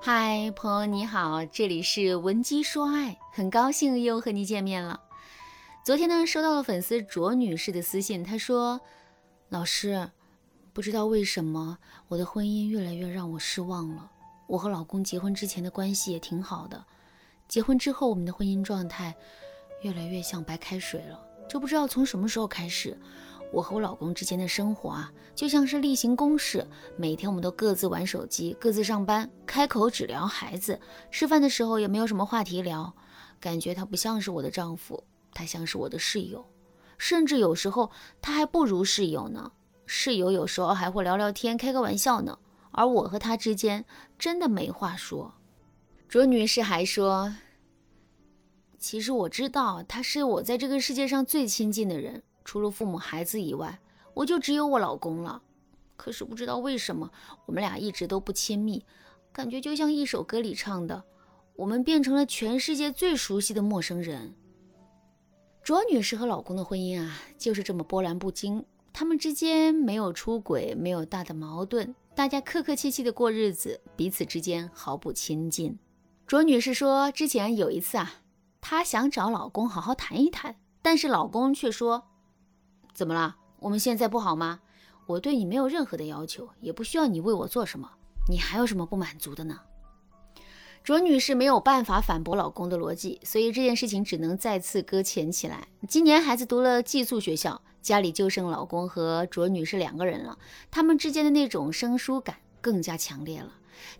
嗨，朋友你好，这里是文姬说爱，很高兴又和你见面了。昨天呢，收到了粉丝卓女士的私信，她说：“老师，不知道为什么我的婚姻越来越让我失望了。我和老公结婚之前的关系也挺好的，结婚之后我们的婚姻状态越来越像白开水了。就不知道从什么时候开始。”我和我老公之间的生活啊，就像是例行公事，每天我们都各自玩手机，各自上班，开口只聊孩子，吃饭的时候也没有什么话题聊，感觉他不像是我的丈夫，他像是我的室友，甚至有时候他还不如室友呢。室友有时候还会聊聊天，开个玩笑呢，而我和他之间真的没话说。卓女士还说，其实我知道他是我在这个世界上最亲近的人。除了父母、孩子以外，我就只有我老公了。可是不知道为什么，我们俩一直都不亲密，感觉就像一首歌里唱的，我们变成了全世界最熟悉的陌生人。卓女士和老公的婚姻啊，就是这么波澜不惊。他们之间没有出轨，没有大的矛盾，大家客客气气的过日子，彼此之间毫不亲近。卓女士说，之前有一次啊，她想找老公好好谈一谈，但是老公却说。怎么了？我们现在不好吗？我对你没有任何的要求，也不需要你为我做什么。你还有什么不满足的呢？卓女士没有办法反驳老公的逻辑，所以这件事情只能再次搁浅起来。今年孩子读了寄宿学校，家里就剩老公和卓女士两个人了，他们之间的那种生疏感更加强烈了，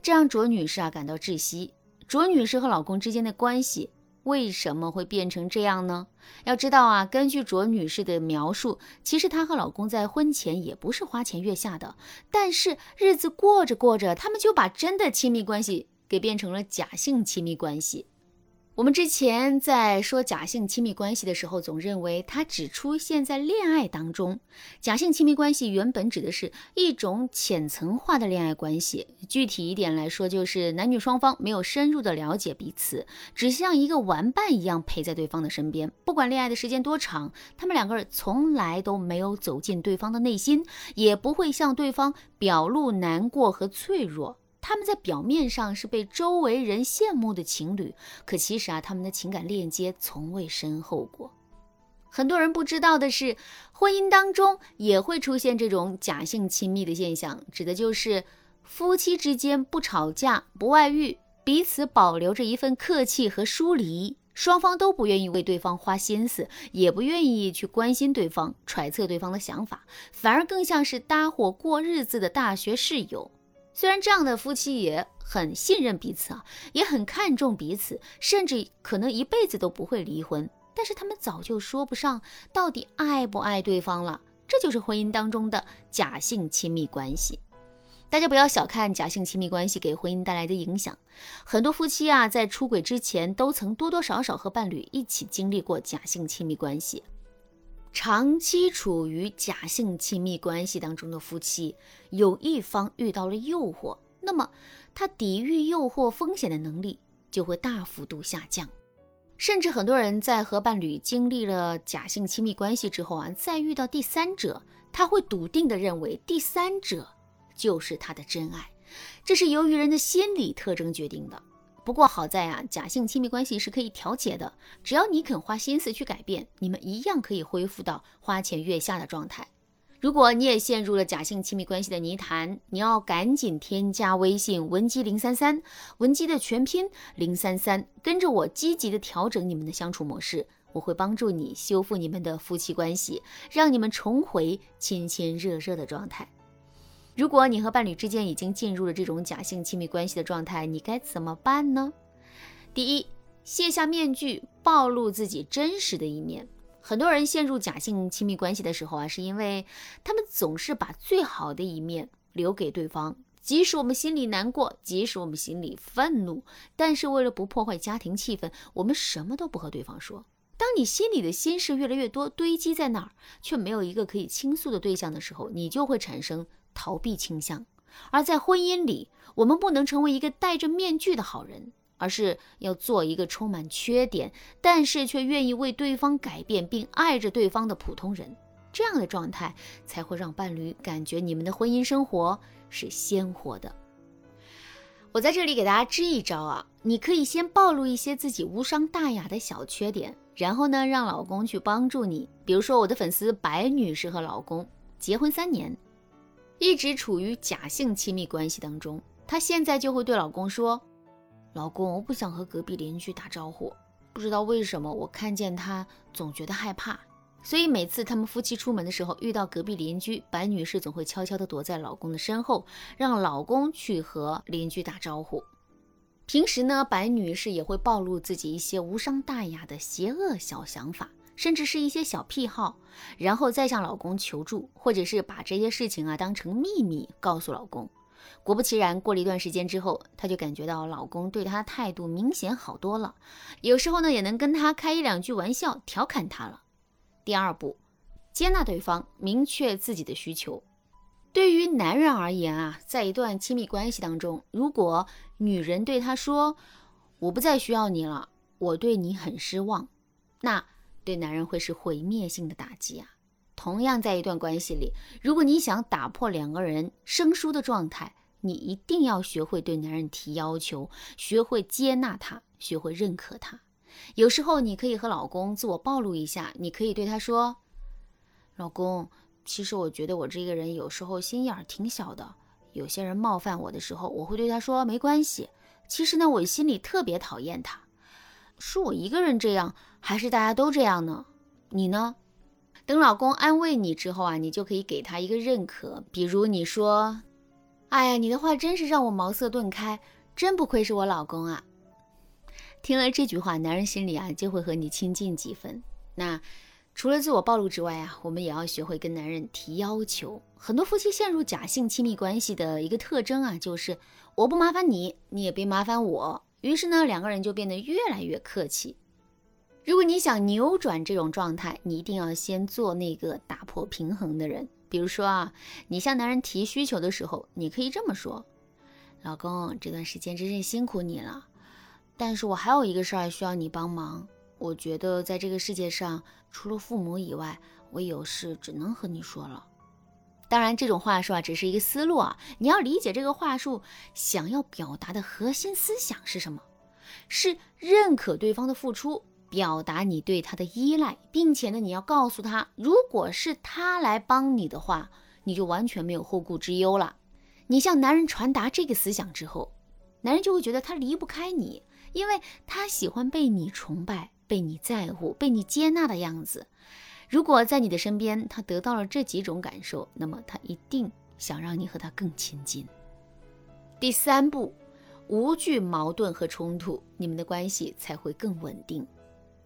这让卓女士啊感到窒息。卓女士和老公之间的关系。为什么会变成这样呢？要知道啊，根据卓女士的描述，其实她和老公在婚前也不是花前月下的，但是日子过着过着，他们就把真的亲密关系给变成了假性亲密关系。我们之前在说假性亲密关系的时候，总认为它只出现在恋爱当中。假性亲密关系原本指的是一种浅层化的恋爱关系，具体一点来说，就是男女双方没有深入的了解彼此，只像一个玩伴一样陪在对方的身边。不管恋爱的时间多长，他们两个人从来都没有走进对方的内心，也不会向对方表露难过和脆弱。他们在表面上是被周围人羡慕的情侣，可其实啊，他们的情感链接从未深厚过。很多人不知道的是，婚姻当中也会出现这种假性亲密的现象，指的就是夫妻之间不吵架、不外遇，彼此保留着一份客气和疏离，双方都不愿意为对方花心思，也不愿意去关心对方、揣测对方的想法，反而更像是搭伙过日子的大学室友。虽然这样的夫妻也很信任彼此啊，也很看重彼此，甚至可能一辈子都不会离婚，但是他们早就说不上到底爱不爱对方了。这就是婚姻当中的假性亲密关系。大家不要小看假性亲密关系给婚姻带来的影响。很多夫妻啊，在出轨之前都曾多多少少和伴侣一起经历过假性亲密关系。长期处于假性亲密关系当中的夫妻，有一方遇到了诱惑，那么他抵御诱惑风险的能力就会大幅度下降。甚至很多人在和伴侣经历了假性亲密关系之后啊，再遇到第三者，他会笃定的认为第三者就是他的真爱，这是由于人的心理特征决定的。不过好在啊，假性亲密关系是可以调节的，只要你肯花心思去改变，你们一样可以恢复到花前月下的状态。如果你也陷入了假性亲密关系的泥潭，你要赶紧添加微信文姬零三三，文姬的全拼零三三，跟着我积极的调整你们的相处模式，我会帮助你修复你们的夫妻关系，让你们重回亲亲热热的状态。如果你和伴侣之间已经进入了这种假性亲密关系的状态，你该怎么办呢？第一，卸下面具，暴露自己真实的一面。很多人陷入假性亲密关系的时候啊，是因为他们总是把最好的一面留给对方，即使我们心里难过，即使我们心里愤怒，但是为了不破坏家庭气氛，我们什么都不和对方说。当你心里的心事越来越多，堆积在那儿，却没有一个可以倾诉的对象的时候，你就会产生。逃避倾向，而在婚姻里，我们不能成为一个戴着面具的好人，而是要做一个充满缺点，但是却愿意为对方改变并爱着对方的普通人。这样的状态才会让伴侣感觉你们的婚姻生活是鲜活的。我在这里给大家支一招啊，你可以先暴露一些自己无伤大雅的小缺点，然后呢，让老公去帮助你。比如说，我的粉丝白女士和老公结婚三年，一直处于假性亲密关系当中，她现在就会对老公说：“老公，我不想和隔壁邻居打招呼，不知道为什么，我看见他总觉得害怕。”所以每次他们夫妻出门的时候，遇到隔壁邻居，白女士总会悄悄地躲在老公的身后，让老公去和邻居打招呼。平时呢，白女士也会暴露自己一些无伤大雅的邪恶小想法，甚至是一些小癖好，然后再向老公求助，或者是把这些事情啊当成秘密告诉老公。果不其然，过了一段时间之后，她就感觉到老公对她的态度明显好多了，有时候呢也能跟她开一两句玩笑，调侃她了。第二步，接纳对方，明确自己的需求。对于男人而言啊，在一段亲密关系当中，如果女人对他说“我不再需要你了，我对你很失望”，那对男人会是毁灭性的打击啊。同样，在一段关系里，如果你想打破两个人生疏的状态，你一定要学会对男人提要求，学会接纳他，学会认可他。有时候你可以和老公自我暴露一下，你可以对他说：“老公，其实我觉得我这个人有时候心眼儿挺小的。有些人冒犯我的时候，我会对他说没关系。其实呢，我心里特别讨厌他。是我一个人这样，还是大家都这样呢？你呢？等老公安慰你之后啊，你就可以给他一个认可，比如你说：哎呀，你的话真是让我茅塞顿开，真不愧是我老公啊。”听了这句话，男人心里啊就会和你亲近几分。那除了自我暴露之外啊，我们也要学会跟男人提要求。很多夫妻陷入假性亲密关系的一个特征啊，就是我不麻烦你，你也别麻烦我。于是呢，两个人就变得越来越客气。如果你想扭转这种状态，你一定要先做那个打破平衡的人。比如说啊，你向男人提需求的时候，你可以这么说：“老公，这段时间真是辛苦你了。”但是我还有一个事儿需要你帮忙。我觉得在这个世界上，除了父母以外，我有事只能和你说了。当然，这种话术啊，只是一个思路啊。你要理解这个话术想要表达的核心思想是什么？是认可对方的付出，表达你对他的依赖，并且呢，你要告诉他，如果是他来帮你的话，你就完全没有后顾之忧了。你向男人传达这个思想之后，男人就会觉得他离不开你。因为他喜欢被你崇拜、被你在乎、被你接纳的样子。如果在你的身边，他得到了这几种感受，那么他一定想让你和他更亲近。第三步，无惧矛盾和冲突，你们的关系才会更稳定。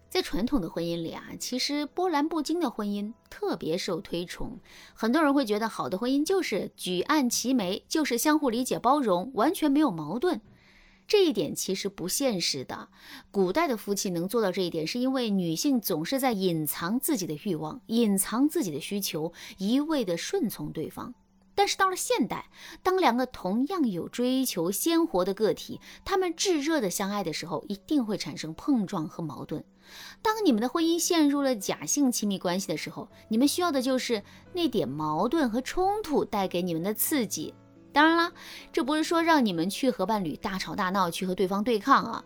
在传统的婚姻里啊，其实波澜不惊的婚姻特别受推崇。很多人会觉得，好的婚姻就是举案齐眉，就是相互理解包容，完全没有矛盾。这一点其实不现实的。古代的夫妻能做到这一点，是因为女性总是在隐藏自己的欲望，隐藏自己的需求，一味的顺从对方。但是到了现代，当两个同样有追求、鲜活的个体，他们炙热的相爱的时候，一定会产生碰撞和矛盾。当你们的婚姻陷入了假性亲密关系的时候，你们需要的就是那点矛盾和冲突带给你们的刺激。当然啦，这不是说让你们去和伴侣大吵大闹，去和对方对抗啊。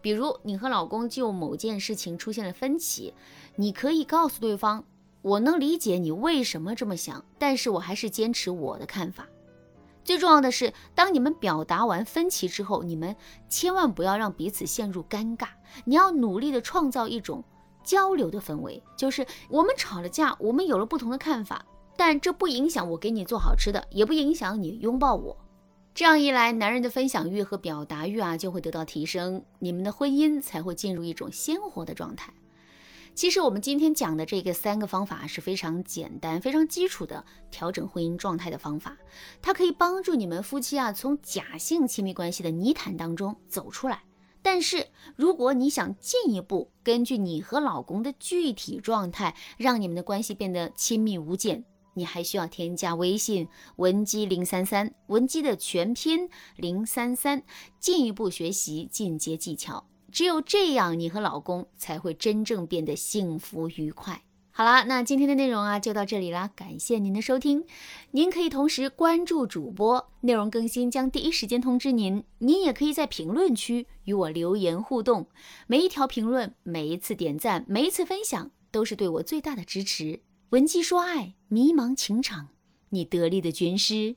比如你和老公就某件事情出现了分歧，你可以告诉对方，我能理解你为什么这么想，但是我还是坚持我的看法。最重要的是，当你们表达完分歧之后，你们千万不要让彼此陷入尴尬，你要努力的创造一种交流的氛围，就是我们吵了架，我们有了不同的看法。但这不影响我给你做好吃的，也不影响你拥抱我。这样一来，男人的分享欲和表达欲啊就会得到提升，你们的婚姻才会进入一种鲜活的状态。其实我们今天讲的这个三个方法是非常简单、非常基础的调整婚姻状态的方法，它可以帮助你们夫妻啊从假性亲密关系的泥潭当中走出来。但是如果你想进一步根据你和老公的具体状态，让你们的关系变得亲密无间。你还需要添加微信文姬零三三，文姬的全拼零三三，进一步学习进阶技巧。只有这样，你和老公才会真正变得幸福愉快。好啦，那今天的内容啊就到这里啦，感谢您的收听。您可以同时关注主播，内容更新将第一时间通知您。您也可以在评论区与我留言互动，每一条评论、每一次点赞、每一次分享，都是对我最大的支持。闻鸡说爱，迷茫情场，你得力的军师。